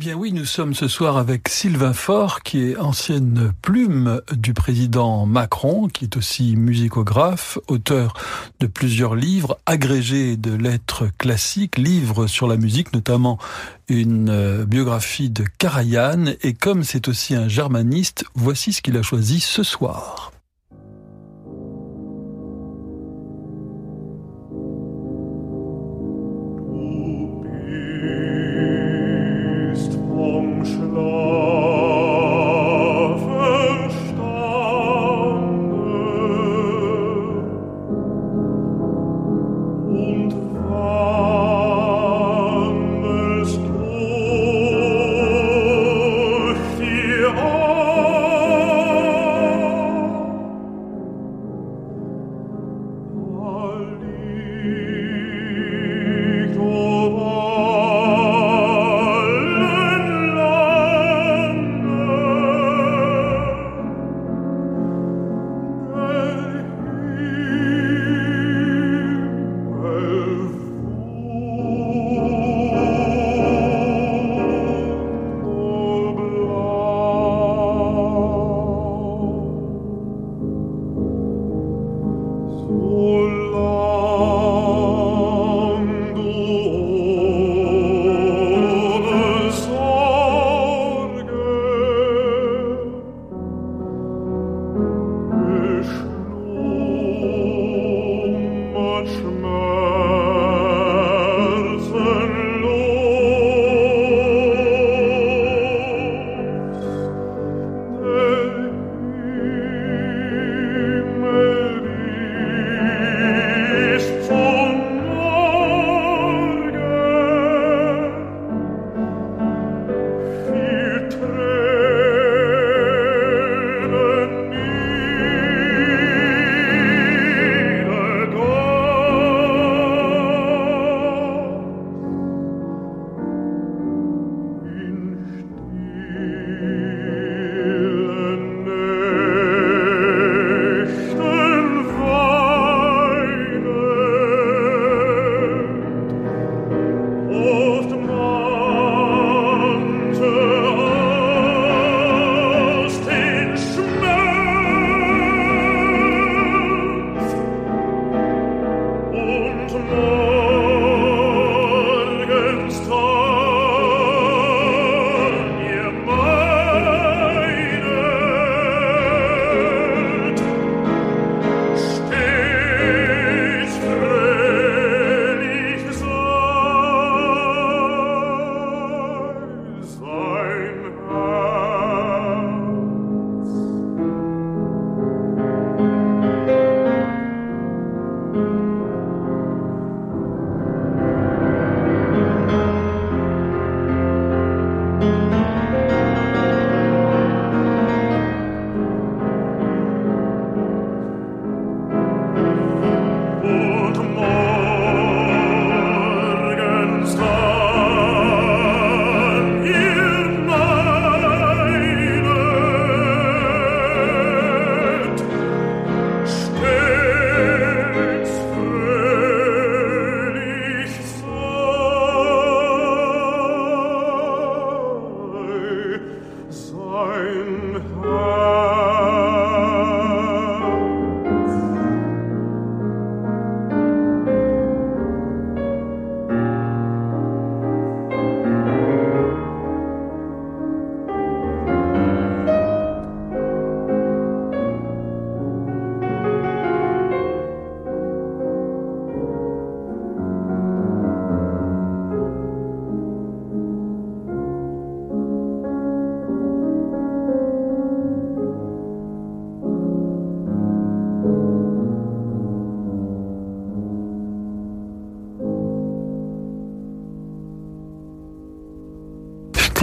Eh bien oui, nous sommes ce soir avec Sylvain Faure, qui est ancienne plume du président Macron, qui est aussi musicographe, auteur de plusieurs livres, agrégé de lettres classiques, livres sur la musique, notamment une euh, biographie de Karajan, et comme c'est aussi un germaniste, voici ce qu'il a choisi ce soir.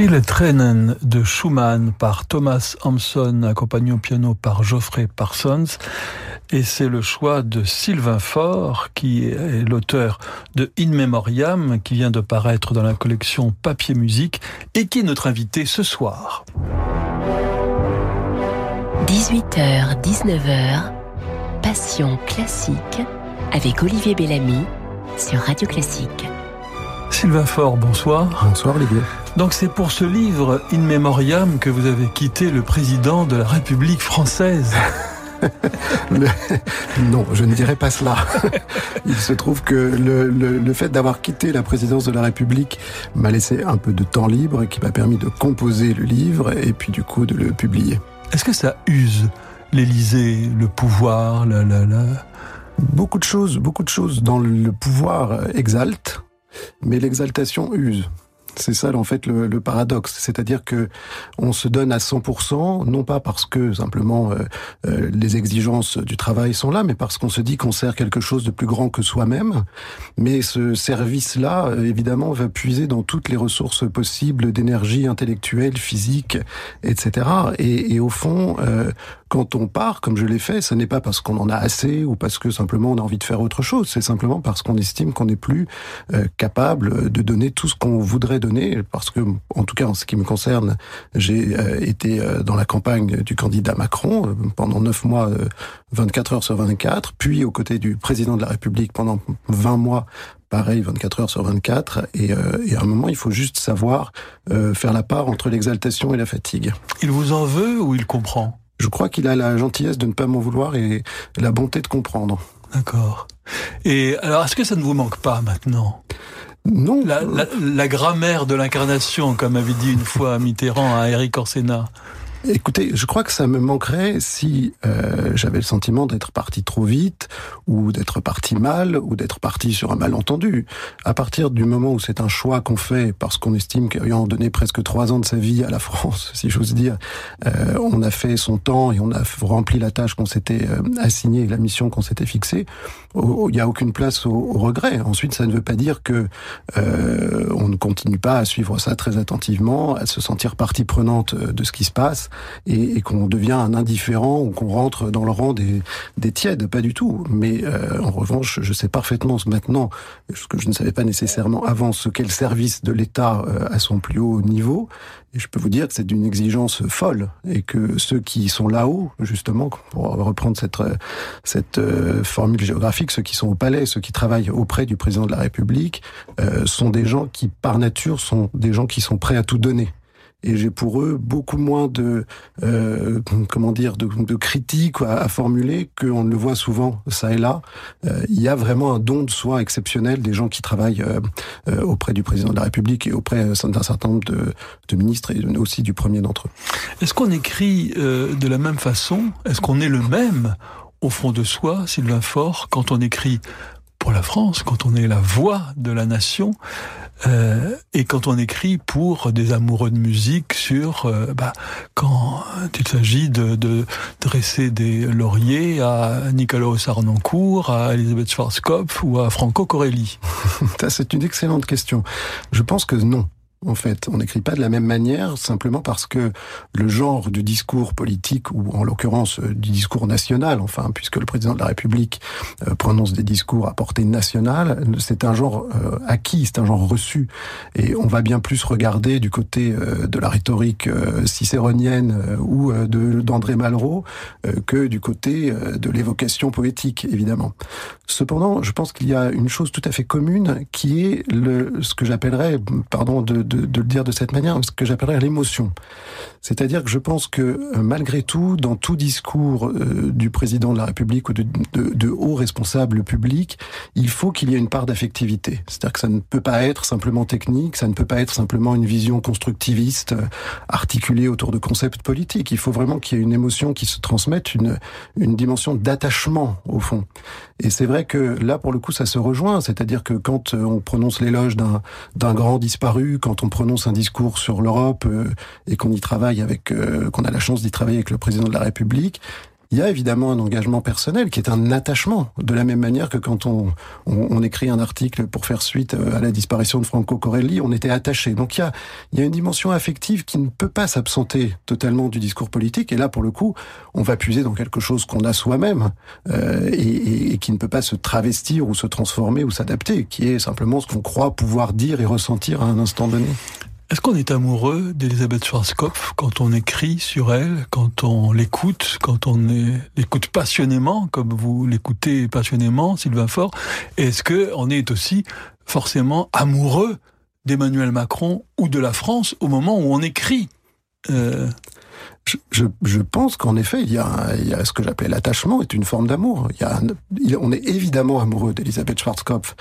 Stille Tränen de Schumann par Thomas Hampson, accompagné au piano par Geoffrey Parsons. Et c'est le choix de Sylvain Faure, qui est l'auteur de In Memoriam, qui vient de paraître dans la collection Papier Musique, et qui est notre invité ce soir. 18h, 19h, Passion classique avec Olivier Bellamy sur Radio Classique. Sylvain Faure, bonsoir. Bonsoir Olivier. Donc c'est pour ce livre In Memoriam que vous avez quitté le président de la République française. non, je ne dirais pas cela. Il se trouve que le, le fait d'avoir quitté la présidence de la République m'a laissé un peu de temps libre et qui m'a permis de composer le livre et puis du coup de le publier. Est-ce que ça use l'Élysée, le pouvoir, la, la, la... Beaucoup de choses, beaucoup de choses dans le pouvoir exaltent, mais l'exaltation use. C'est ça en fait le, le paradoxe, c'est-à-dire que on se donne à 100%, non pas parce que simplement euh, euh, les exigences du travail sont là, mais parce qu'on se dit qu'on sert quelque chose de plus grand que soi-même. Mais ce service-là, euh, évidemment, va puiser dans toutes les ressources possibles d'énergie intellectuelle, physique, etc. Et, et au fond, euh, quand on part, comme je l'ai fait, ce n'est pas parce qu'on en a assez ou parce que simplement on a envie de faire autre chose. C'est simplement parce qu'on estime qu'on n'est plus euh, capable de donner tout ce qu'on voudrait donner. Parce que, en tout cas, en ce qui me concerne, j'ai euh, été euh, dans la campagne du candidat Macron pendant neuf mois, 24 heures sur 24, puis aux côtés du président de la République pendant 20 mois pareil 24 heures sur 24 et, et à un moment il faut juste savoir faire la part entre l'exaltation et la fatigue. Il vous en veut ou il comprend? Je crois qu'il a la gentillesse de ne pas m'en vouloir et la bonté de comprendre. D'accord. Et alors, est-ce que ça ne vous manque pas maintenant? Non. La, la, la grammaire de l'incarnation, comme avait dit une fois Mitterrand à Eric Orsena. Écoutez, je crois que ça me manquerait si euh, j'avais le sentiment d'être parti trop vite, ou d'être parti mal, ou d'être parti sur un malentendu. À partir du moment où c'est un choix qu'on fait parce qu'on estime qu'ayant donné presque trois ans de sa vie à la France, si j'ose dire, euh, on a fait son temps et on a rempli la tâche qu'on s'était euh, assignée, la mission qu'on s'était fixée, il n'y a aucune place au, regret. Ensuite, ça ne veut pas dire que euh, on ne continue pas à suivre ça très attentivement, à se sentir partie prenante de ce qui se passe et, qu'on devient un indifférent ou qu'on rentre dans le rang des, des tièdes, pas du tout. Mais euh, en revanche, je sais parfaitement maintenant, ce que je ne savais pas nécessairement avant, ce qu'est le service de l'État euh, à son plus haut niveau. Et je peux vous dire que c'est d'une exigence folle et que ceux qui sont là-haut, justement, pour reprendre cette, cette euh, formule géographique, ceux qui sont au palais, ceux qui travaillent auprès du président de la République, euh, sont des gens qui, par nature, sont des gens qui sont prêts à tout donner et j'ai pour eux beaucoup moins de euh, comment dire de, critiques à, formuler qu'on le voit souvent ça et là. Euh, il y a vraiment un don de soi exceptionnel des gens qui travaillent auprès du président de la République et auprès d'un certain nombre de, ministres et aussi du premier d'entre eux. Est-ce qu'on écrit de la même façon? Est-ce qu'on est le même au fond de soi, Sylvain Faure, quand on écrit pour la France, quand on est la voix de la nation, euh, et quand on écrit pour des amoureux de musique sur euh, bah, quand il s'agit de, de, dresser des lauriers à Nicolas Sarnoncourt, à Elisabeth Schwarzkopf ou à Franco Corelli. C'est une excellente question. Je pense que non en fait. On n'écrit pas de la même manière simplement parce que le genre du discours politique, ou en l'occurrence euh, du discours national, enfin, puisque le président de la République euh, prononce des discours à portée nationale, c'est un genre euh, acquis, c'est un genre reçu. Et on va bien plus regarder du côté de la rhétorique cicéronienne ou d'André Malraux que du côté de l'évocation poétique, évidemment. Cependant, je pense qu'il y a une chose tout à fait commune qui est le, ce que j'appellerais, pardon de, de, de le dire de cette manière, ce que j'appellerais l'émotion. C'est-à-dire que je pense que malgré tout, dans tout discours euh, du président de la République ou de hauts responsables publics, il faut qu'il y ait une part d'affectivité. C'est-à-dire que ça ne peut pas être simplement technique, ça ne peut pas être simplement une vision constructiviste euh, articulée autour de concepts politiques. Il faut vraiment qu'il y ait une émotion qui se transmette, une, une dimension d'attachement au fond. Et c'est vrai que là, pour le coup, ça se rejoint. C'est-à-dire que quand on prononce l'éloge d'un grand disparu, quand on prononce un discours sur l'Europe euh, et qu'on y travaille avec, euh, qu'on a la chance d'y travailler avec le président de la République, il y a évidemment un engagement personnel qui est un attachement, de la même manière que quand on, on, on écrit un article pour faire suite euh, à la disparition de Franco Corelli, on était attaché. Donc il y a, il y a une dimension affective qui ne peut pas s'absenter totalement du discours politique. Et là, pour le coup, on va puiser dans quelque chose qu'on a soi-même euh, et, et, et qui ne peut pas se travestir ou se transformer ou s'adapter, qui est simplement ce qu'on croit pouvoir dire et ressentir à un instant donné. Est-ce qu'on est amoureux d'Elisabeth Schwarzkopf quand on écrit sur elle, quand on l'écoute, quand on l'écoute passionnément, comme vous l'écoutez passionnément, Sylvain Faure? Est-ce que on est aussi forcément amoureux d'Emmanuel Macron ou de la France au moment où on écrit. Euh, je, je, pense qu'en effet, il y, a, il y a ce que j'appelle l'attachement est une forme d'amour. Il y a on est évidemment amoureux d'Elisabeth Schwarzkopf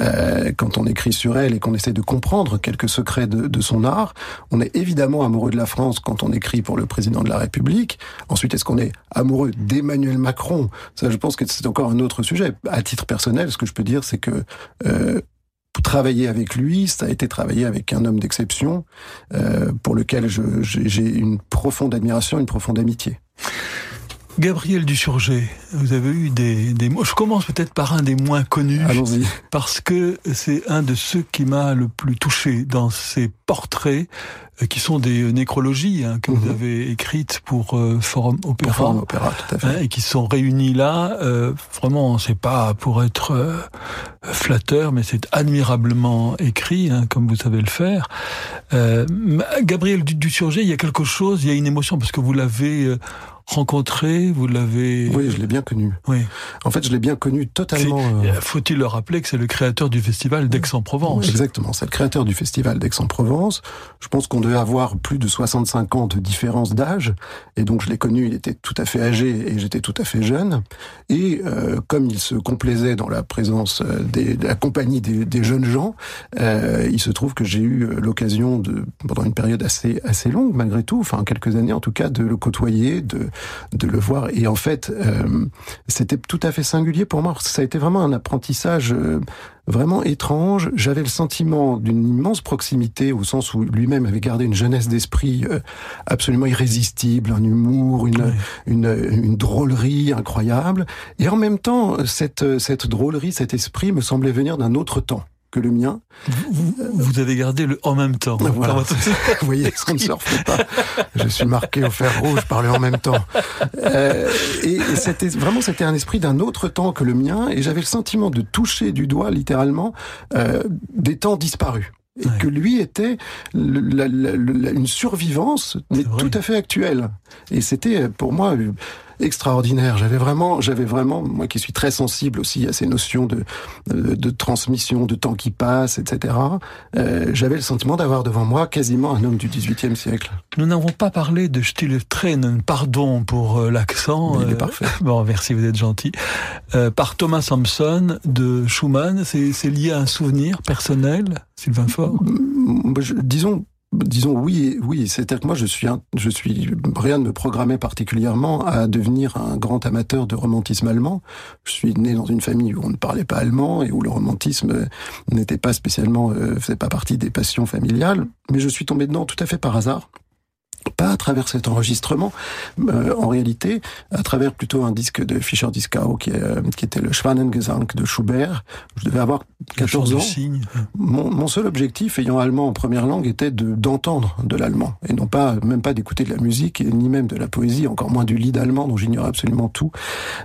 euh, quand on écrit sur elle et qu'on essaie de comprendre quelques secrets de, de, son art. On est évidemment amoureux de la France quand on écrit pour le président de la République. Ensuite, est-ce qu'on est amoureux d'Emmanuel Macron? Ça, je pense que c'est encore un autre sujet. À titre personnel, ce que je peux dire, c'est que euh, travailler avec lui, ça a été travailler avec un homme d'exception euh, pour lequel j'ai une profonde admiration, une profonde amitié. Gabriel Dusurgé, vous avez eu des, des mots. Je commence peut-être par un des moins connus. Allons-y. Parce que c'est un de ceux qui m'a le plus touché dans ses portraits, euh, qui sont des nécrologies hein, que vous mhm. avez écrites pour euh, Forum Opéra. Forum Opéra, tout à fait. Hein, et qui sont réunies là. Euh, vraiment, c'est pas pour être euh, flatteur, mais c'est admirablement écrit, hein, comme vous savez le faire. Gabriel Dusurgé, il y a quelque chose, il y a une émotion, parce que vous l'avez rencontré, vous l'avez... Oui, je l'ai bien connu. Oui. En fait, je l'ai bien connu totalement... Euh, faut-il le rappeler que c'est le créateur du festival d'Aix-en-Provence Exactement, c'est le créateur du festival d'Aix-en-Provence. Je pense qu'on devait avoir plus de 65 ans de différence d'âge, et donc je l'ai connu, il était tout à fait âgé et j'étais tout à fait jeune. Et euh, comme il se complaisait dans la présence euh, des, de la compagnie des, des jeunes gens, euh, il se trouve que j'ai eu l'occasion de, pendant une période assez assez longue malgré tout, enfin quelques années en tout cas, de le côtoyer, de de le voir. Et en fait, euh, c'était tout à fait singulier pour moi. Ça a été vraiment un apprentissage euh, vraiment étrange. J'avais le sentiment d'une immense proximité au sens où lui-même avait gardé une jeunesse d'esprit euh, absolument irrésistible, un humour, une, une, une, drôlerie incroyable. Et en même temps, cette, cette drôlerie, cet esprit me semblait venir d'un autre temps que le mien. Vous, avez gardé le en même temps. Voilà. Vous voyez, ça ne surfe pas. Je suis marqué au fer rouge par le en même temps. Euh, et, c'était vraiment c'était un esprit d'un autre temps que le mien, et j'avais le sentiment de toucher du doigt littéralement euh, des temps disparus et que lui était une survivance mais tout à fait actuelle. Et c'était pour moi extraordinaire. J'avais vraiment, j'avais vraiment, moi qui suis très sensible aussi à ces notions de, de, transmission, de temps qui passe, etc. Euh, j'avais le sentiment d'avoir devant moi quasiment un homme du XVIIIe siècle. Nous n'avons pas parlé de Stille Tränen, pardon pour euh, l'accent. Il est euh, parfait. Bon, merci, vous êtes gentil. Euh, par Thomas Sampson de Schumann, c'est lié à un souvenir personnel, Sylvain Faure? Disons, Disons oui, oui. C'est-à-dire que moi, je suis, un, je suis, rien ne me programmait particulièrement à devenir un grand amateur de romantisme allemand. Je suis né dans une famille où on ne parlait pas allemand et où le romantisme n'était pas spécialement, euh, faisait pas partie des passions familiales. Mais je suis tombé dedans tout à fait par hasard pas à travers cet enregistrement, euh, en réalité, à travers plutôt un disque de Fischer Dieskau qui, euh, qui était le Schwanengesang de Schubert. Je devais avoir 14 ans. Mon, mon, seul objectif, ayant allemand en première langue, était de d'entendre de l'allemand et non pas même pas d'écouter de la musique ni même de la poésie, encore moins du lit allemand dont j'ignore absolument tout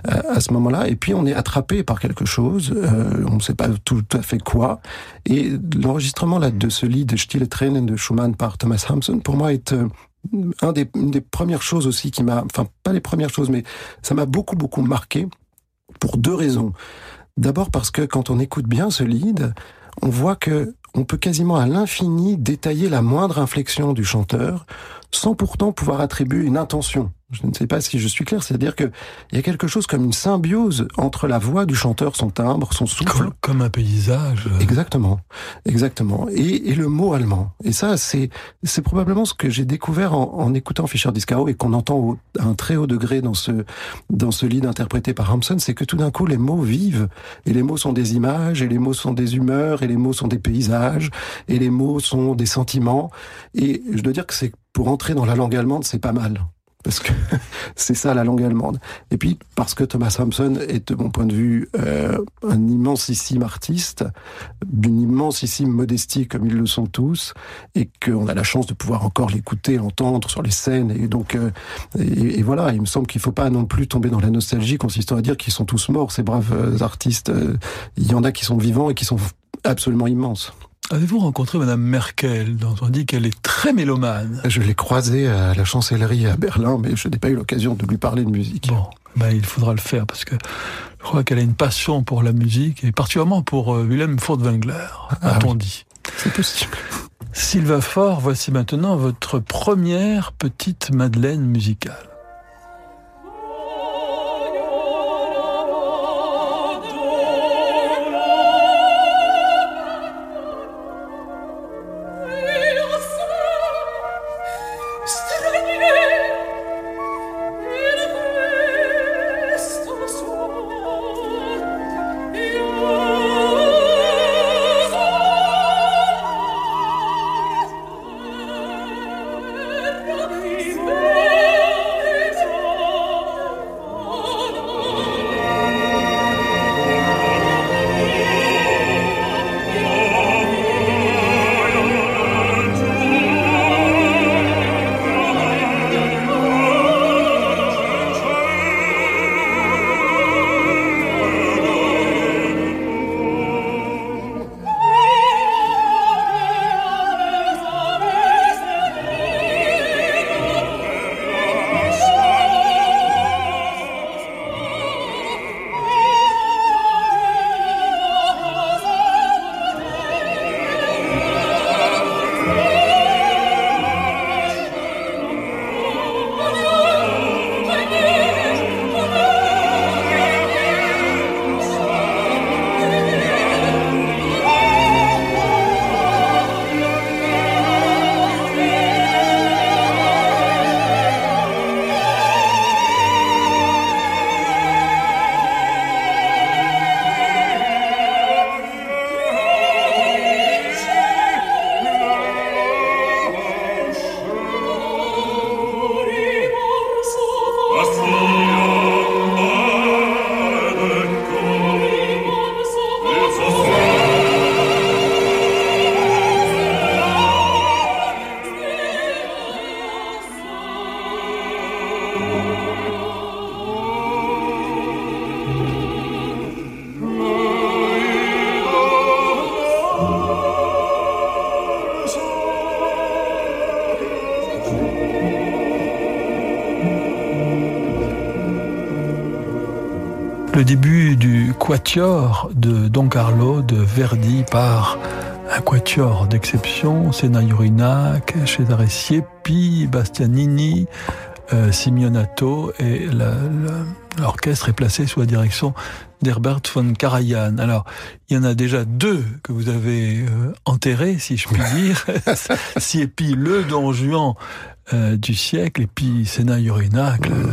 euh, à ce moment-là. Et puis on est attrapé par quelque chose, euh, on ne sait pas tout à fait quoi. Et l'enregistrement là de ce lit de Stille Tränen de Schumann par Thomas Hampson, pour moi est une des premières choses aussi qui m'a, enfin pas les premières choses, mais ça m'a beaucoup beaucoup marqué pour deux raisons. D'abord parce que quand on écoute bien ce lead, on voit que on peut quasiment à l'infini détailler la moindre inflexion du chanteur sans pourtant pouvoir attribuer une intention. Je ne sais pas si je suis clair, c'est-à-dire que il y a quelque chose comme une symbiose entre la voix du chanteur, son timbre, son souffle. Comme, un paysage. Exactement, exactement. Et, et le mot allemand. Et ça, c'est c'est probablement ce que j'ai découvert en, en, écoutant Fischer Discaro et qu'on entend à un très haut degré dans ce dans ce lead interprété par Hampson, c'est que tout d'un coup les mots vivent et les mots sont des images et les mots sont des humeurs et les mots sont des paysages et les mots sont des sentiments. Et je dois dire que c'est pour entrer dans la langue allemande, c'est pas mal parce que c'est ça la langue allemande. Et puis parce que Thomas Hampson est, de mon point de vue, euh, un immensissime artiste, d'une immensissime modestie comme ils le sont tous, et qu'on a la chance de pouvoir encore l'écouter, l'entendre sur les scènes. Et donc, euh, et, voilà, il me semble qu'il ne faut pas non plus tomber dans la nostalgie consistant à dire qu'ils sont tous morts, ces braves euh, artistes. Il y en a qui sont vivants et qui sont absolument immenses. Avez-vous rencontré Madame Merkel, dont on dit qu'elle est très mélomane Je l'ai croisée à la chancellerie à Berlin, mais je n'ai pas eu l'occasion de lui parler de musique. Bon, ben il faudra le faire, parce que je crois qu'elle a une passion pour la musique, et particulièrement pour euh, Wilhelm Furtwängler, Ah a-t-on oui. dit. C'est possible. Sylvain Faure, voici maintenant votre première petite Madeleine musicale. Le début du quatuor de Don Carlo de Verdi par un quatuor d'exception, Sena Urinac, Cesare Siepi, Bastianini, euh, Simeonato et l'orchestre est placé sous la direction d'Herbert von Karajan. Alors, il y en a déjà deux que vous avez euh, enterrés, si je puis dire. Siepi, le Don Juan euh, du siècle, et puis Sena Urinac, le,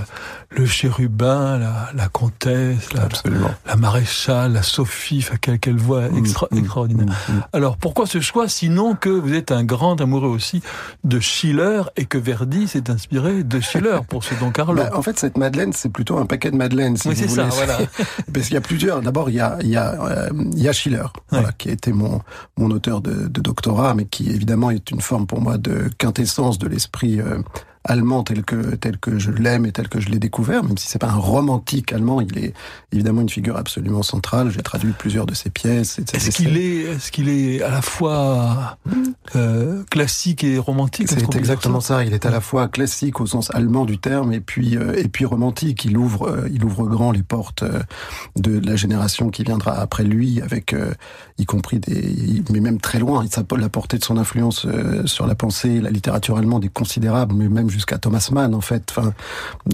le chérubin, la, la comtesse, la, maréchale, la Sophie, enfin, quelle, quelle voix extra- Mm, mm, extraordinaire. mm. Alors, pourquoi ce choix Sinon que vous êtes un grand amoureux aussi de Schiller et que Verdi s'est inspiré de Schiller pour ce Don Carlo? Bah, en fait, cette Madeleine, c'est plutôt un paquet de Madeleines, si oui, c'est ça, voilà. Parce qu'il y a plusieurs. D'abord, il y a, il y a, euh, il y a Schiller, voilà, qui a été mon, mon auteur de, de doctorat, mais qui évidemment est une forme pour moi de quintessence de l'esprit Um. Allemand tel que tel que je l'aime et tel que je l'ai découvert. Même si c'est pas un romantique allemand, il est évidemment une figure absolument centrale. J'ai traduit plusieurs de ses pièces. Est-ce qu'il est, est-ce qu'il est à la fois euh, classique et romantique C'est exactement ça? Il est à la fois classique au sens allemand du terme et puis euh, et puis romantique. Il ouvre euh, il ouvre grand les portes euh, de la génération qui viendra après lui, avec euh, y compris des mais même très loin. La portée de son influence sur la pensée, la littérature allemande est considérable, mais même jusqu'à Thomas Mann en fait. Enfin,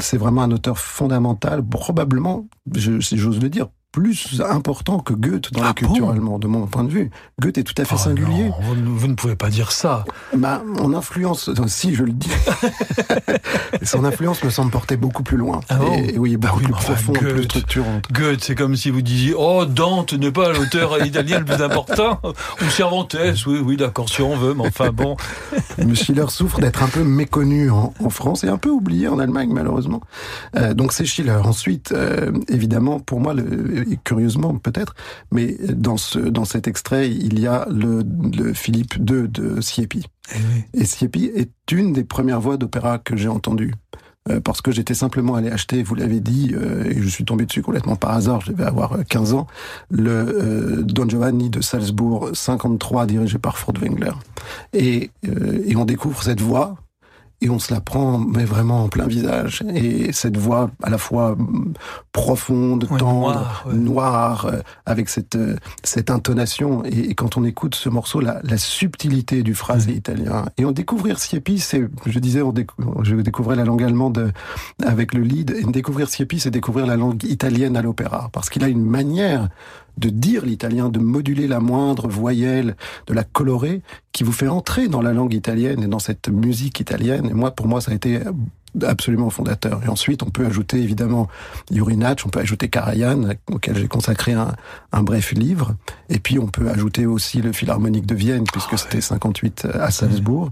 c'est vraiment un auteur fondamental, probablement, si j'ose le dire, plus important que Goethe dans Ah la culture bon allemande, de mon point de vue. Goethe est tout à fait Oh singulier. non, vous, ne- pouvez pas dire ça. Bah, mon influence, si je le dis, son influence me semble porter beaucoup plus loin. Ah bon et, oui, Bah beaucoup oui, plus enfin, profonde, plus Goethe. structurante. Goethe, c'est comme si vous disiez Oh, Dante n'est pas l'auteur italien le plus important. Ou Cervantes, oui, oui, d'accord, si on veut, mais enfin bon. Schiller souffre d'être un peu méconnu en, en France et un peu oublié en Allemagne, malheureusement. Euh, donc c'est Schiller. Ensuite, euh, évidemment, pour moi, le, curieusement peut-être, mais dans, ce, dans cet extrait, il y a le, le Philippe II de Siepi. Eh oui. Et Siepi est une des premières voix d'opéra que j'ai entendues. euh, parce que j'étais simplement allé acheter, vous l'avez dit, euh, et je suis tombé dessus complètement par hasard, je devais avoir 15 ans, le Don Giovanni de Salzbourg 53 dirigé par Furtwängler. Et, et on découvre cette voix et on se la prend mais vraiment en plein visage. Et cette voix à la fois profonde, tendre, noire, euh, avec cette euh, cette intonation. Et, quand on écoute ce morceau, la, la subtilité du phrasé italien. Et on découvrir Siepi, c'est, je disais, on je découvrais la langue allemande avec le lead. Et découvrir Siepi, c'est découvrir la langue italienne à l'opéra, parce qu'il a une manière de dire l'italien, de moduler la moindre voyelle, de la colorer, qui vous fait entrer dans la langue italienne et dans cette musique italienne. Et moi, pour moi, ça a été absolument fondateur. Et ensuite, on peut ajouter évidemment Yurinach, on peut ajouter Karajan, auquel j'ai consacré un, bref livre. Et puis, on peut ajouter aussi le Philharmonique de Vienne, puisque c'était 58 à Salzbourg.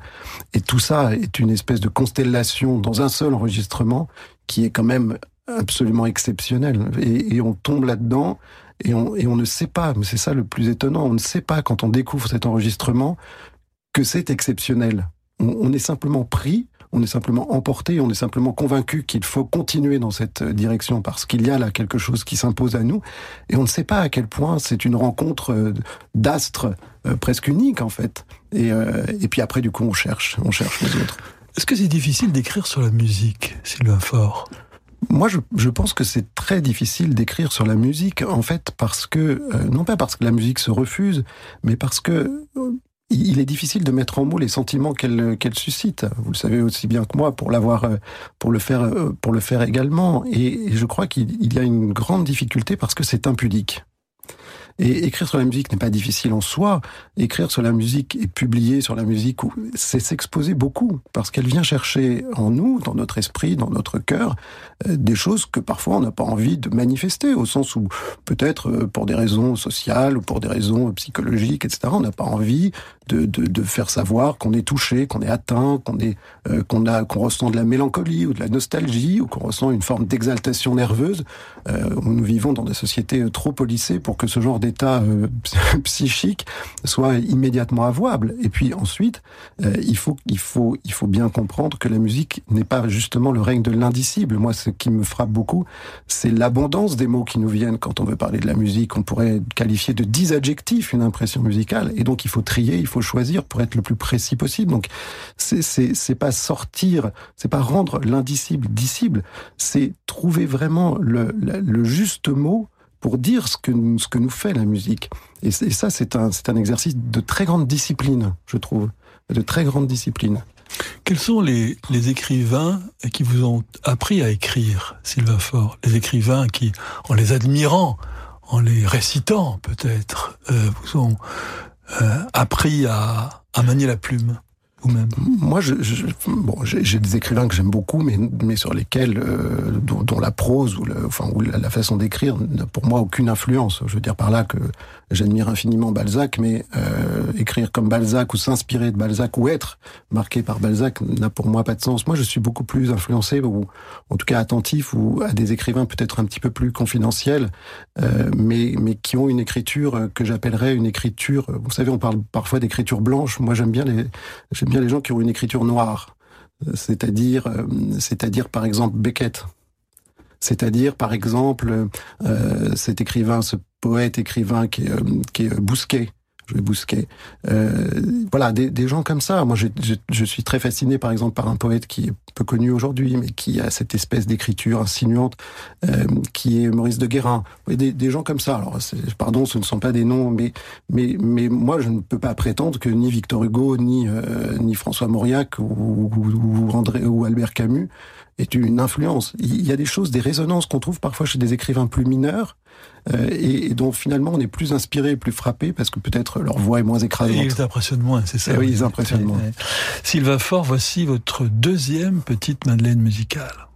Et tout ça est une espèce de constellation dans un seul enregistrement qui est quand même absolument exceptionnel. Et, et on tombe là-dedans et on, ne sait pas, mais c'est ça le plus étonnant, on ne sait pas quand on découvre cet enregistrement que c'est exceptionnel. On, est simplement pris, on est simplement emporté, on est simplement convaincu qu'il faut continuer dans cette direction parce qu'il y a là quelque chose qui s'impose à nous et on ne sait pas à quel point c'est une rencontre euh, d'astres euh, presque unique en fait. Et, euh, et puis après du coup on cherche, on cherche les autres. Est-ce que c'est difficile d'écrire sur la musique, Sylvain Fort moi, je, pense que c'est très difficile d'écrire sur la musique, en fait, parce que, euh, non pas parce que la musique se refuse, mais parce que euh, il est difficile de mettre en mots les sentiments qu'elle suscite. Vous le savez aussi bien que moi, pour l'avoir, euh, pour le faire, pour le faire également. Et je crois qu'il y a une grande difficulté parce que c'est impudique. Et écrire sur la musique n'est pas difficile en soi. Écrire sur la musique et publier sur la musique, c'est s'exposer beaucoup, parce qu'elle vient chercher en nous, dans notre esprit, dans notre cœur, euh, des choses que parfois on n'a pas envie de manifester, au sens où peut-être euh, pour des raisons sociales ou pour des raisons psychologiques, etc., on n'a pas envie de, de, de faire savoir qu'on est touché, qu'on est atteint, qu'on euh, qu'on a, ressent de la mélancolie ou de la nostalgie ou qu'on ressent une forme d'exaltation nerveuse. Euh, nous vivons dans des sociétés trop polissées pour que ce genre d'état euh, psychique soit immédiatement avouable. Et puis ensuite, euh, il faut il faut il faut bien comprendre que la musique n'est pas justement le règne de l'indicible. Moi, ce qui me frappe beaucoup, c'est l'abondance des mots qui nous viennent quand on veut parler de la musique. On pourrait qualifier de dix adjectifs une impression musicale, et donc il faut trier, il faut choisir pour être le plus précis possible. Donc c'est c'est c'est pas sortir, c'est pas rendre l'indicible dicible, c'est trouver vraiment le, le juste mot pour dire ce que, ce que nous fait la musique. Et, ça, c'est un, un exercice de très grande discipline, je trouve, de très grande discipline. Quels sont les, les écrivains qui vous ont appris à écrire, Sylvain Faure? Les écrivains qui, en les admirant, en les récitant peut-être, euh, vous ont euh, appris à, à manier la plume? Moi, je, j'ai des écrivains que j'aime beaucoup, mais, mais sur lesquels, euh, dont, dont, la prose ou, le, enfin, ou la, façon d'écrire n'a pour moi aucune influence. Je veux dire par là que j'admire infiniment Balzac, mais euh, écrire comme Balzac ou s'inspirer de Balzac ou être marqué par Balzac n'a pour moi pas de sens. Moi, je suis beaucoup plus influencé ou en tout cas attentif ou à des écrivains peut-être un petit peu plus confidentiels, euh, mais mais qui ont une écriture que j'appellerais une écriture. Vous savez, on parle parfois d'écriture blanche. Moi, j'aime bien les j'aime bien les gens qui ont une écriture noire, c'est-à-dire, euh, c'est-à-dire par exemple Beckett, c'est-à-dire par exemple euh, cet écrivain, ce poète écrivain qui est, euh, qui est Bousquet, je Bousquet. Euh, voilà, des, des, gens comme ça. Moi, je, je, je, suis très fasciné, par exemple, par un poète qui est peu connu aujourd'hui, mais qui a cette espèce d'écriture insinuante, euh, qui est Maurice de Guérin. Des, des gens comme ça. Alors, pardon, ce ne sont pas des noms, mais, mais, mais moi, je ne peux pas prétendre que ni Victor Hugo, ni, euh, ni François Mauriac ou, ou, André, ou Albert Camus est une influence. Il y a des choses, des résonances qu'on trouve parfois chez des écrivains plus mineurs, euh, et, et, dont finalement on est plus inspiré, plus frappé, parce que peut-être leur voix est moins écrasante. Et ils impressionnent moins, c'est ça. Et oui, ils impressionnent moins. Sylvain Fort, voici votre deuxième petite Madeleine musicale.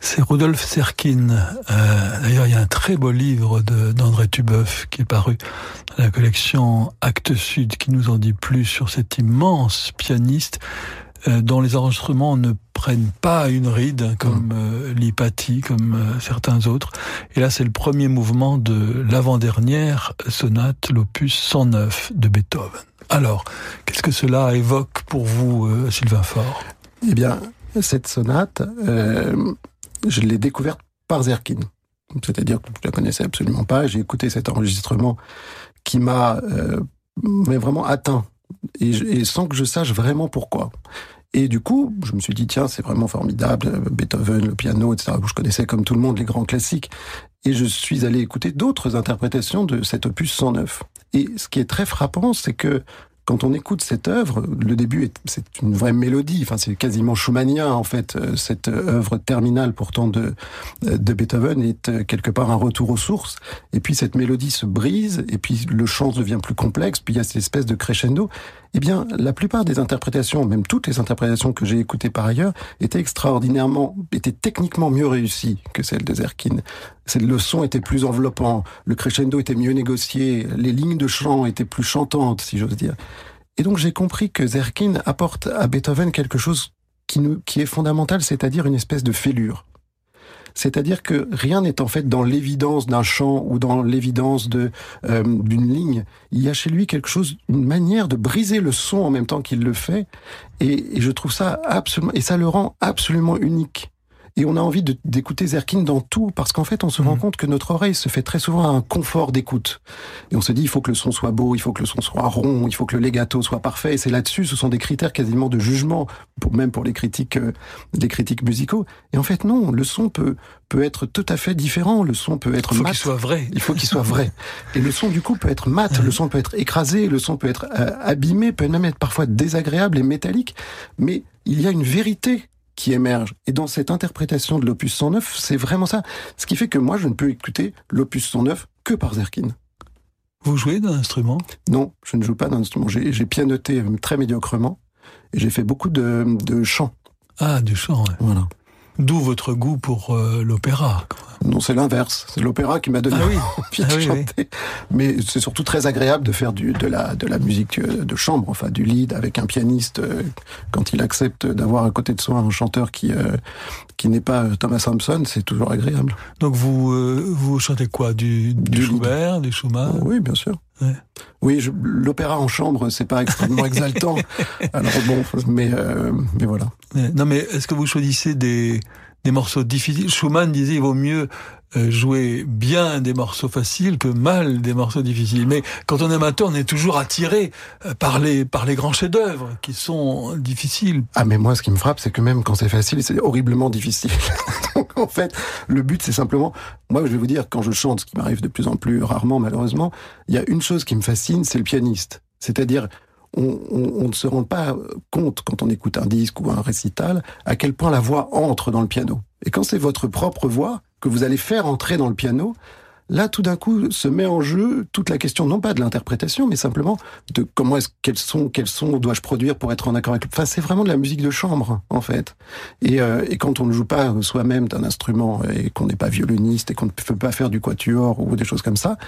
C'est Rudolf Serkin. Euh, d'ailleurs, il y a un très beau livre d'André Tubeuf qui est paru dans la collection Actes Sud qui nous en dit plus sur cet immense pianiste euh, dont les enregistrements ne prennent pas une ride comme euh, l'Hypathie, comme euh, certains autres. Et là, c'est le premier mouvement de l'avant-dernière sonate, l'opus 109 de Beethoven. Alors, qu'est-ce que cela évoque pour vous, Sylvain Faure? Eh bien, cette sonate, je l'ai découverte par Zerkin. C'est-à-dire que je la connaissais absolument pas. J'ai écouté cet enregistrement qui m'a vraiment atteint et, sans que je sache vraiment pourquoi. Et du coup, je me suis dit, tiens, c'est vraiment formidable, Beethoven, le piano, etc., je connaissais comme tout le monde les grands classiques. Et je suis allé écouter d'autres interprétations de cet opus 109. Et ce qui est très frappant, c'est que quand on écoute cette œuvre, le début, c'est une vraie mélodie. Enfin, c'est quasiment schumannien en fait. Euh, cette œuvre terminale pourtant de euh, de Beethoven est euh, quelque part un retour aux sources. Et puis cette mélodie se brise, et puis le chant devient plus complexe. Puis il y a cette espèce de crescendo. Eh bien, la plupart des interprétations, même toutes les interprétations que j'ai écoutées par ailleurs, étaient extraordinairement, étaient techniquement mieux réussies que celles de Zerkin. Le son était plus enveloppant, le crescendo était mieux négocié, les lignes de chant étaient plus chantantes, si j'ose dire. Et donc j'ai compris que Zerkin apporte à Beethoven quelque chose qui, qui est fondamental, c'est-à-dire une espèce de fêlure. C'est-à-dire que rien n'est en fait dans l'évidence d'un chant ou dans l'évidence de euh, d'une ligne. Il y a chez lui quelque chose, une manière de briser le son en même temps qu'il le fait, et je trouve ça absolument et ça le rend absolument unique. Et on a envie d'écouter Zerkin dans tout, parce qu'en fait, on se rend mm. compte que notre oreille se fait très souvent un confort d'écoute. Et on se dit, il faut que le son soit beau, il faut que le son soit rond, il faut que le legato soit parfait. Et c'est là-dessus, ce sont des critères quasiment de jugement, pour, même pour les critiques, euh, des critiques musicaux. Et en fait, non, le son peut, peut être tout à fait différent. Le son peut être il faut mat. qu'il soit vrai. Il faut qu'il soit vrai. Et le son, du coup, peut être mat, le son peut être écrasé, le son peut être euh, abîmé, peut même être parfois désagréable et métallique. Mais il y a une vérité qui émerge. Et dans cette interprétation de l'opus 109, c'est vraiment ça. Ce qui fait que moi, je ne peux écouter l'opus 109 que par Zerkin. Vous jouez d'un instrument? Non, je ne joue pas d'un instrument. J'ai pianoté très médiocrement et j'ai fait beaucoup de, de chant. Ah, du chant, Voilà. D'où votre goût pour euh, l'opéra Non, c'est l'inverse. C'est l'opéra qui m'a donné ah oui. envie de ah chanter. Mais c'est surtout très agréable de faire du, de, la, de la musique euh, de chambre, enfin du lead avec un pianiste euh, quand il accepte d'avoir à côté de soi un chanteur qui qui n'est pas Thomas Sampson, c'est toujours agréable. Donc vous vous chantez quoi? Du, du, Schubert, du Schumann? Oui, bien sûr. Oui, l'opéra en chambre, c'est pas extrêmement exaltant. Alors bon, mais euh, mais voilà. Non, mais est-ce que vous choisissez des des morceaux difficiles Schumann disait il vaut mieux euh, jouer bien des morceaux faciles que mal des morceaux difficiles. Mais quand on est amateur, on est toujours attiré euh, par les par les grands chefs-d'œuvre qui sont difficiles. Ah mais moi, ce qui me frappe, c'est que même quand c'est facile, c'est horriblement difficile. Donc en fait, le but, c'est simplement, moi, je vais vous dire, quand je chante, ce qui m'arrive de plus en plus rarement, malheureusement, il y a une chose qui me fascine, c'est le pianiste. C'est-à-dire, on, on, on, ne se rend pas compte quand on écoute un disque ou un récital à quel point la voix entre dans le piano. Et quand c'est votre propre voix, que vous allez faire entrer dans le piano, là, tout d'un coup, se met en jeu toute la question, non pas de l'interprétation, mais simplement de comment est-ce, quels sont, quels sons dois-je produire pour être en accord avec. Enfin, c'est vraiment de la musique de chambre, en fait. Et, euh, et quand on ne joue pas soi-même d'un instrument et qu'on n'est pas violoniste et qu'on ne peut pas faire du quatuor ou des choses comme ça,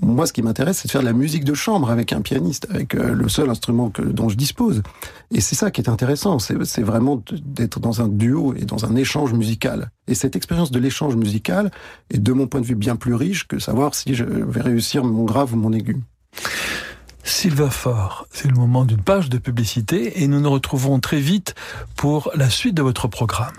moi, ce qui m'intéresse, c'est de faire de la musique de chambre avec un pianiste, avec euh, le seul instrument que, dont je dispose. Et c'est ça qui est intéressant, c'est vraiment d'être dans un duo et dans un échange musical. Et cette expérience de l'échange musical est, de mon point de vue, bien plus riche que savoir si je vais réussir mon grave ou mon aigu. Sylvain Fort, c'est le moment d'une page de publicité et nous nous retrouverons très vite pour la suite de votre programme.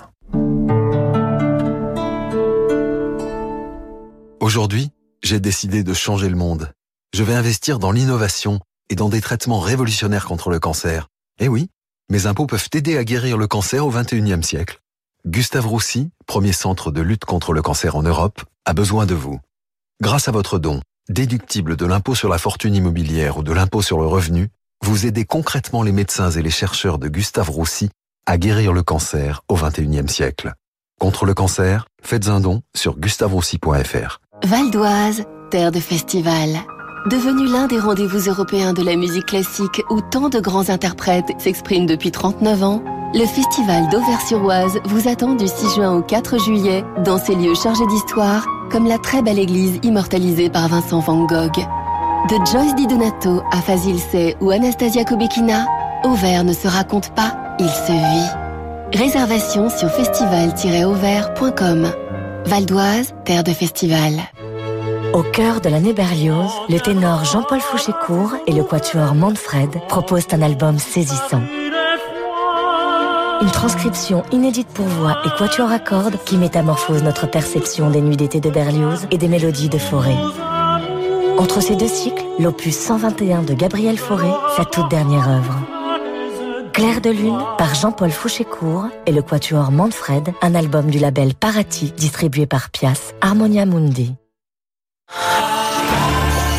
Aujourd'hui, j'ai décidé de changer le monde. Je vais investir dans l'innovation et dans des traitements révolutionnaires contre le cancer. Eh oui, mes impôts peuvent aider à guérir le cancer au 21e siècle. Gustave Roussy, premier centre de lutte contre le cancer en Europe, a besoin de vous. Grâce à votre don, déductible de l'impôt sur la fortune immobilière ou de l'impôt sur le revenu, vous aidez concrètement les médecins et les chercheurs de Gustave Roussy à guérir le cancer au 21e siècle. Contre le cancer, faites un don sur gustaveroussy.fr. Val d'Oise, terre de festival. Devenu l'un des rendez-vous européens de la musique classique où tant de grands interprètes s'expriment depuis 39 ans, Le festival d'Auvers-sur-Oise vous attend du 6 juin au 4 juillet dans ces lieux chargés d'histoire, comme la très belle église immortalisée par Vincent Van Gogh. De Joyce Di Donato à Fazil Say ou Anastasia Kobekina, Auvers ne se raconte pas, il se vit. Réservation sur festival-auvers.com. Val d'Oise, terre de festival. Au cœur de l'année Berlioz, le ténor Jean-Paul Fouchécourt et le quatuor Manfred proposent un album saisissant. Une transcription inédite pour voix et quatuor à cordes qui métamorphose notre perception des nuits d'été de Berlioz et des mélodies de Forêt. Entre ces deux cycles, l'opus 121 de Gabriel Fauré, sa toute dernière œuvre. Clair de lune par Jean-Paul Fouchécourt et le quatuor Manfred, un album du label Parati distribué par Pias, Harmonia Mundi.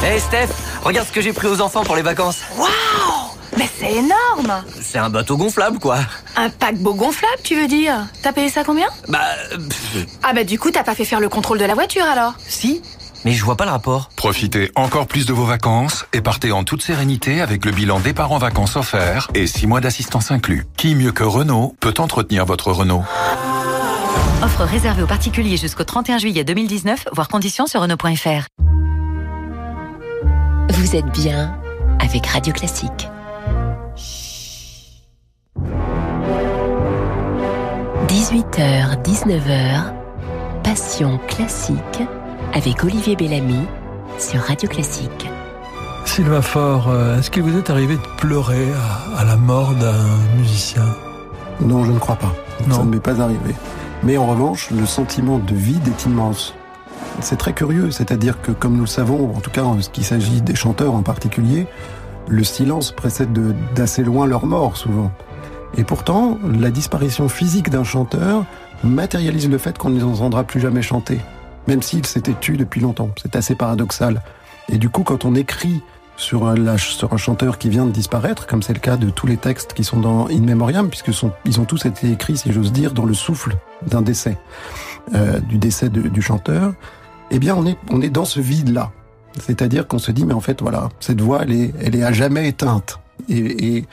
Hey Steph, regarde ce que j'ai pris aux enfants pour les vacances. Waouh Mais c'est énorme C'est un bateau gonflable quoi. Un paquebot gonflable, tu veux dire? T'as payé ça combien? Bah... pff, Ah bah du coup, t'as pas fait faire le contrôle de la voiture alors? Si, mais je vois pas le rapport. Profitez encore plus de vos vacances et partez en toute sérénité avec le bilan départ en vacances offert et 6 mois d'assistance inclus. Qui mieux que Renault peut entretenir votre Renault? Offre réservée aux particuliers jusqu'au 31 juillet 2019, voire conditions sur Renault.fr. Vous êtes bien avec Radio Classique. 18h, 19h, Passion classique avec Olivier Bellamy sur Radio Classique. Sylvain Faure, euh, est-ce que vous êtes arrivé de pleurer à, à la mort d'un musicien? Non, je ne crois pas. Non. Ça ne m'est pas arrivé. Mais en revanche, le sentiment de vide est immense. C'est très curieux, c'est-à-dire que comme nous le savons, en tout cas en ce qui s'agit des chanteurs en particulier, le silence précède de- d'assez loin leur mort souvent. Et pourtant, la disparition physique d'un chanteur matérialise le fait qu'on ne les entendra plus jamais chanter, même s'ils s'étaient tus depuis longtemps. C'est assez paradoxal. Et du coup, quand on écrit sur un, la- sur un chanteur qui vient de disparaître, comme c'est le cas de tous les textes qui sont dans In Memoriam, puisque ils ont tous été écrits, si j'ose dire, dans le souffle d'un décès, euh, du décès du chanteur, eh bien, on est, on est dans ce vide-là. C'est-à-dire qu'on se dit, mais en fait, voilà, cette voix, elle est, elle est à jamais éteinte. Et, et,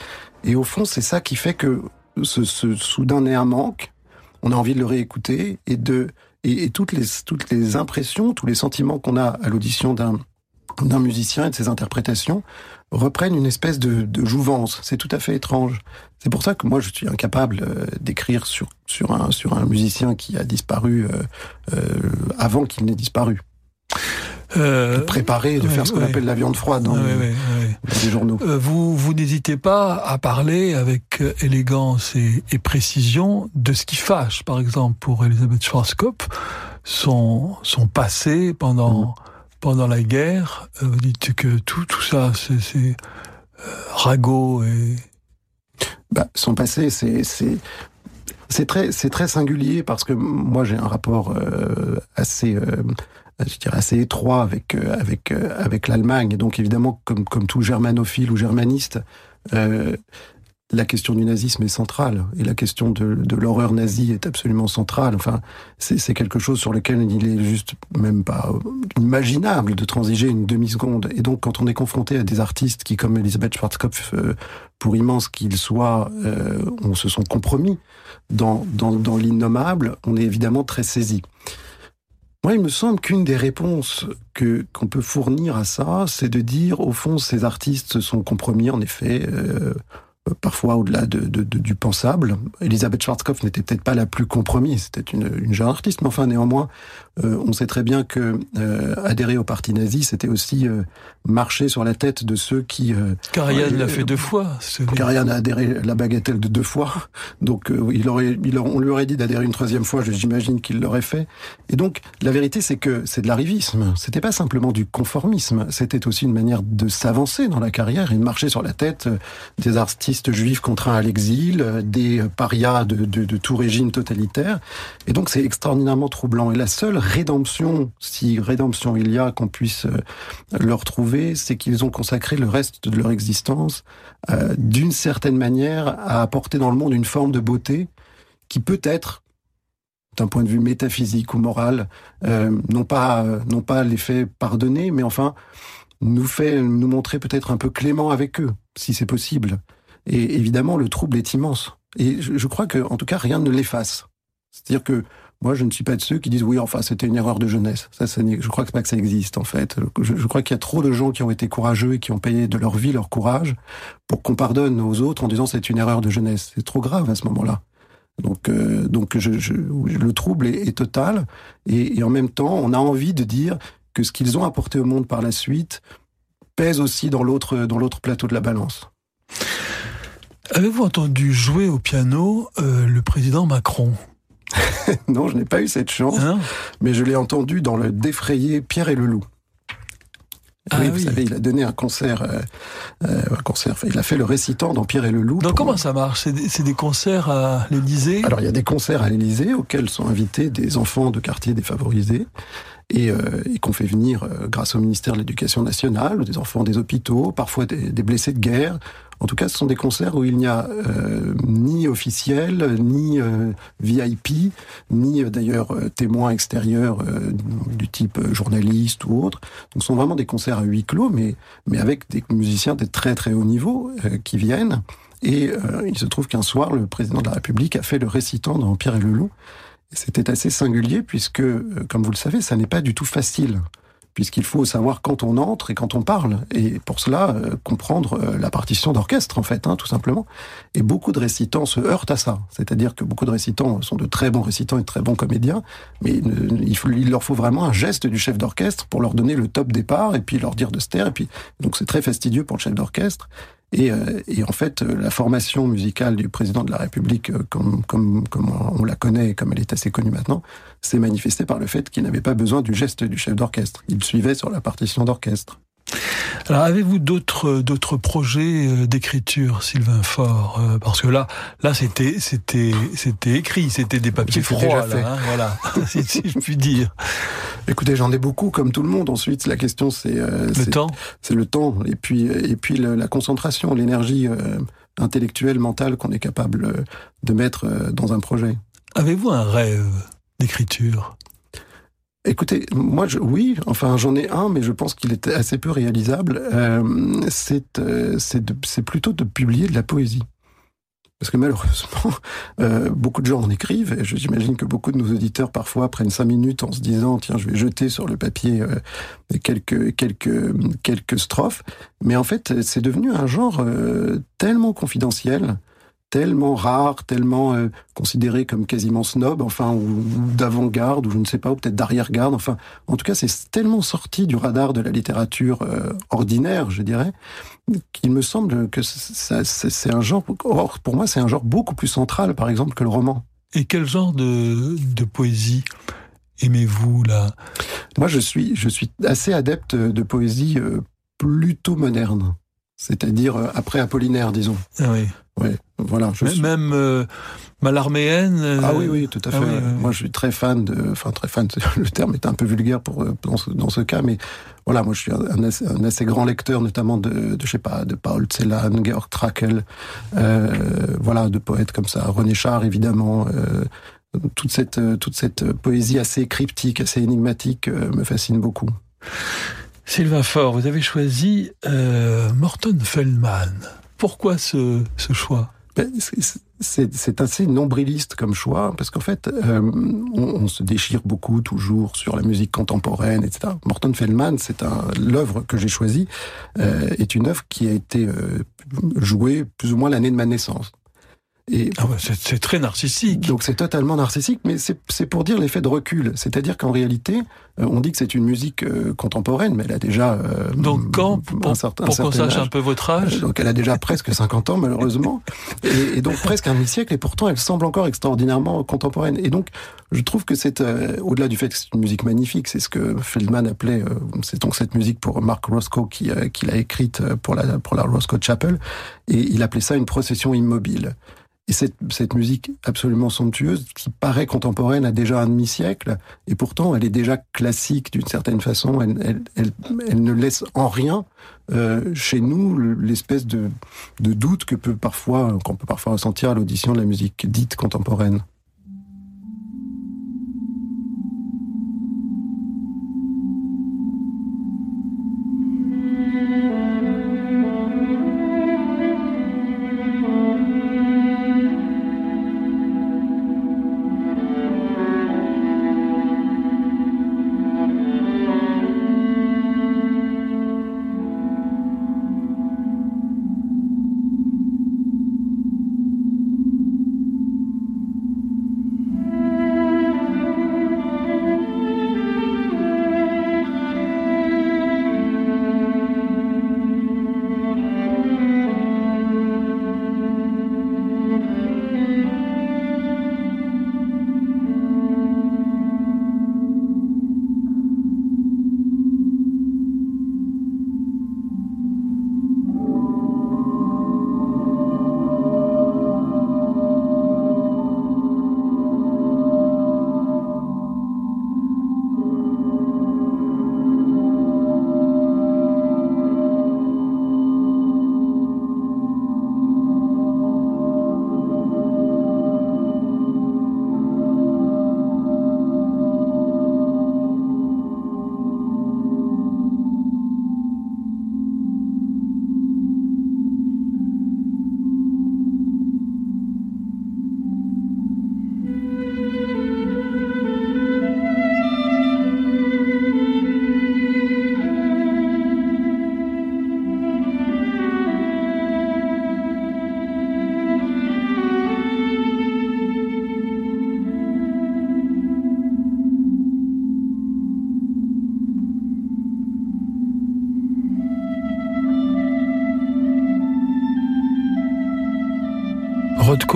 et au fond, c'est ça qui fait que ce, ce soudain néant manque, on a envie de le réécouter et de, et, et toutes les, toutes les impressions, tous les sentiments qu'on a à l'audition d'un, d'un musicien et de ses interprétations reprennent une espèce de, de jouvence. C'est tout à fait étrange. C'est pour ça que moi, je suis incapable euh, d'écrire sur, sur, un, sur un musicien qui a disparu euh, euh, avant qu'il n'ait disparu. Euh, De préparer, de ouais, faire ce qu'on ouais. appelle la viande froide dans, ouais, ouais. dans les journaux. Vous, vous n'hésitez pas à parler avec élégance et, et précision de ce qui fâche, par exemple, pour Elisabeth Schwarzkopf, son, son passé pendant, Mhm. Pendant la guerre. Euh, Vous dites que tout, tout ça, c'est euh, ragot et... Bah, son passé, c'est c'est très singulier parce que moi j'ai un rapport euh, assez étroit avec l'Allemagne donc évidemment comme tout germanophile ou germaniste la question du nazisme est centrale et la question de, l'horreur nazie est absolument centrale. Enfin, c'est quelque chose sur lequel il est juste même pas imaginable de transiger une demi-seconde. Et donc, quand on est confronté à des artistes qui, comme Elisabeth Schwarzkopf, euh, pour immense qu'ils soient, euh, on se sont compromis dans, dans, l'innommable, on est évidemment très saisi. Moi, il me semble qu'une des réponses que qu'on peut fournir à ça, c'est de dire, au fond, ces artistes se sont compromis, en effet, euh, parfois au-delà de, de, de, du pensable. Elisabeth Schwarzkopf n'était peut-être pas la plus compromise, c'était une, une jeune artiste, mais enfin néanmoins, euh, on sait très bien que euh, adhérer au parti nazi, c'était aussi euh, marcher sur la tête de ceux qui... Euh, Karian ouais, l'a euh, fait deux fois. Karian a adhéré la bagatelle de deux fois, donc euh, il aurait, il aurait- on lui aurait dit d'adhérer une troisième fois, j'imagine qu'il l'aurait fait. Et donc la vérité, c'est que c'est de l'arrivisme. C'était pas simplement du conformisme, c'était aussi une manière de s'avancer dans la carrière et de marcher sur la tête euh, des artistes juifs contraints à l'exil, euh, des parias de, tout régime totalitaire. Et donc c'est extraordinairement troublant. Et la seule rédemption, si rédemption il y a qu'on puisse euh, leur trouver, c'est qu'ils ont consacré le reste de leur existence euh, d'une certaine manière à apporter dans le monde une forme de beauté qui peut-être d'un point de vue métaphysique ou moral, euh, non pas non pas les fait pardonner, mais enfin nous fait nous montrer peut-être un peu clément avec eux, si c'est possible. Et évidemment, le trouble est immense. Et je, crois que, en tout cas, rien ne l'efface. C'est-à-dire que moi, je ne suis pas de ceux qui disent oui, enfin, c'était une erreur de jeunesse. Ça, ça je crois que pas que ça existe en fait. Je, crois qu'il y a trop de gens qui ont été courageux et qui ont payé de leur vie leur courage pour qu'on pardonne aux autres en disant c'est une erreur de jeunesse. C'est trop grave à ce moment-là. Donc, euh, donc le trouble est, total et, en même temps, on a envie de dire que ce qu'ils ont apporté au monde par la suite pèse aussi dans l'autre plateau de la balance. Avez-vous entendu jouer au piano euh, le président Macron non, je n'ai pas eu cette chance, Hein mais je l'ai entendu dans le défrayé Pierre et le Loup. Ah oui, oui. vous savez, il a donné un concert, euh, euh, un concert. Il a fait le récitant dans Pierre et le Loup. Donc comment ça marche? C'est des, concerts à l'Élysée? Alors il y a des concerts à l'Élysée auxquels sont invités des enfants de quartiers défavorisés et, euh, et qu'on fait venir grâce au ministère de l'Éducation nationale, des enfants des hôpitaux, parfois des, des blessés de guerre. En tout cas, ce sont des concerts où il n'y a euh, ni officiel, ni euh, VIP, ni euh, d'ailleurs euh, témoins extérieurs euh, du type journaliste ou autre. Donc, ce sont vraiment des concerts à huis clos, mais, mais avec des musiciens de très très haut niveau qui viennent. Et il se trouve qu'un soir, le président de la République a fait le récitant dans Pierre et le Loup. C'était assez singulier puisque, comme vous le savez, ça n'est pas du tout facile. Puisqu'il faut savoir quand on entre et quand on parle. Et pour cela, euh, comprendre euh, la partition d'orchestre, en fait, hein, tout simplement. Et beaucoup de récitants se heurtent à ça. C'est-à-dire que beaucoup de récitants sont de très bons récitants et de très bons comédiens, mais il, il leur faut vraiment un geste du chef d'orchestre pour leur donner le top départ et puis leur dire de se taire. Et puis, donc c'est très fastidieux pour le chef d'orchestre. Et, euh, et en fait, euh, la formation musicale du président de la République, euh, comme, comme, comme on la connaît et comme elle est assez connue maintenant, s'est manifestée par le fait qu'il n'avait pas besoin du geste du chef d'orchestre. Il suivait sur la partition d'orchestre. Alors avez-vous d'autres d'autres projets euh, d'écriture, Sylvain Faure Euh, Parce que là, là c'était c'était c'était écrit, c'était des papiers froids, là, hein, voilà, si, si je puis dire. Écoutez, j'en ai beaucoup, comme tout le monde. Ensuite, la question, c'est euh, Le temps. c'est le temps, et puis et puis la concentration, l'énergie euh, intellectuelle, mentale qu'on est capable euh, de mettre euh, dans un projet. Avez-vous un rêve d'écriture? Écoutez, moi, je, oui, enfin, j'en ai un, mais je pense qu'il est assez peu réalisable. Euh, c'est euh, c'est plutôt de publier de la poésie. Parce que malheureusement, euh, beaucoup de gens en écrivent, et j'imagine que beaucoup de nos auditeurs parfois prennent cinq minutes en se disant tiens, je vais jeter sur le papier quelques quelques quelques strophes. Mais en fait, c'est devenu un genre tellement confidentiel, tellement rare, tellement euh, considéré comme quasiment snob, enfin, ou, d'avant-garde, ou je ne sais pas, ou peut-être d'arrière-garde. Enfin, en tout cas, c'est tellement sorti du radar de la littérature euh, ordinaire, je dirais, qu'il me semble que c'est un genre. Or, pour moi, c'est un genre beaucoup plus central, par exemple, que le roman. Et quel genre de, de poésie aimez-vous là? Moi, je suis, je suis assez adepte de poésie euh, plutôt moderne. C'est-à-dire euh, après Apollinaire, disons. Ah oui. Ouais, voilà. Je M- suis- Même euh, Mallarméenne euh, Ah oui, oui, tout à fait. ah oui, ouais. oui, oui. Moi, je suis très fan de, enfin très fan. Le terme est un peu vulgaire pour euh, dans ce, dans ce cas, mais voilà, moi, je suis un, assez, un assez grand lecteur, notamment de, de, je sais pas, de Paul Celan, Georg Trakl, euh, voilà, de poètes comme ça, René Char, évidemment. Toute cette, toute cette poésie assez cryptique, assez énigmatique, me fascine beaucoup. Sylvain Faure, vous avez choisi euh, Morton Feldman. Pourquoi ce, ce choix? Ben, c'est- assez nombriliste comme choix, parce qu'en fait, euh, on, se déchire beaucoup toujours sur la musique contemporaine, etc. Morton Feldman, c'est l'œuvre que j'ai choisie euh, est une œuvre qui a été jouée plus ou moins l'année de ma naissance. Et ah ouais, c'est, très narcissique. donc c'est totalement narcissique, mais c'est c'est pour dire l'effet de recul. C'est-à-dire qu'en réalité, euh, on dit que c'est une musique euh, contemporaine, mais elle a déjà euh, Donc quand, un pour, qu'on sache âge. un peu votre âge, Donc elle a déjà presque 50 ans malheureusement, et, et donc presque un demi-siècle, et pourtant elle semble encore extraordinairement contemporaine. Et donc je trouve que c'est, euh, au-delà du fait que c'est une musique magnifique, c'est ce que Feldman appelait, euh, c'est donc cette musique pour Mark Roscoe qui, euh, qui l'a écrite euh, pour la, pour la Roscoe Chapel, et il appelait ça une procession immobile. Et cette, musique absolument somptueuse, qui paraît contemporaine, a déjà un demi-siècle, et pourtant elle est déjà classique d'une certaine façon. Elle ne laisse en rien euh, chez nous l'espèce de, de doute que peut parfois, qu'on peut parfois ressentir à l'audition de la musique dite contemporaine.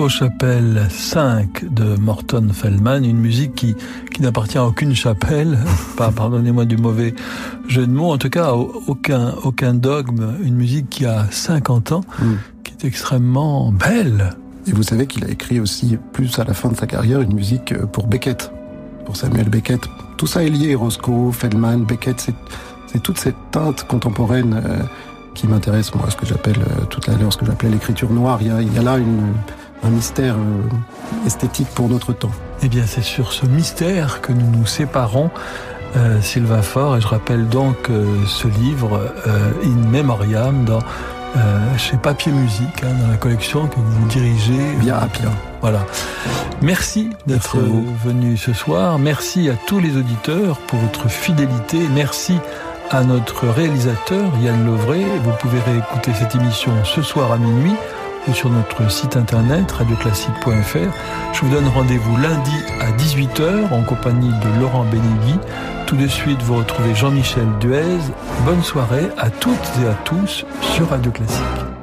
Chapelle 5 de Morton Feldman, une musique qui, qui n'appartient à aucune chapelle, pardonnez-moi du mauvais jeu de mots, en tout cas aucun, aucun dogme, une musique qui a 50 ans, mm. qui est extrêmement belle. Et vous savez qu'il a écrit aussi, plus à la fin de sa carrière, une musique euh, pour Beckett, pour Samuel Beckett. Tout ça est lié, Roscoe, Feldman, Beckett, c'est toute cette teinte contemporaine euh, qui m'intéresse, moi, ce que j'appelle euh, tout à l'heure, ce que j'appelais l'écriture noire. Il y a, il y a là une, un mystère esthétique pour notre temps. Eh bien, c'est sur ce mystère que nous nous séparons. Euh, Sylvain Faure, et je rappelle donc ce livre In Memoriam dans euh, chez Papier Musique, hein, dans la collection que vous dirigez. Bien Appia. Voilà. Merci d'être venu ce soir. Merci à tous les auditeurs pour votre fidélité. Merci à notre réalisateur Yann Lovray. Vous pouvez réécouter cette émission ce soir à minuit sur notre site internet radioclassique.fr. Je vous donne rendez-vous lundi à 18h en compagnie de Laurent Benegui. Tout de suite, vous retrouvez Jean-Michel Duez. Bonne soirée à toutes et à tous sur Radio Classique.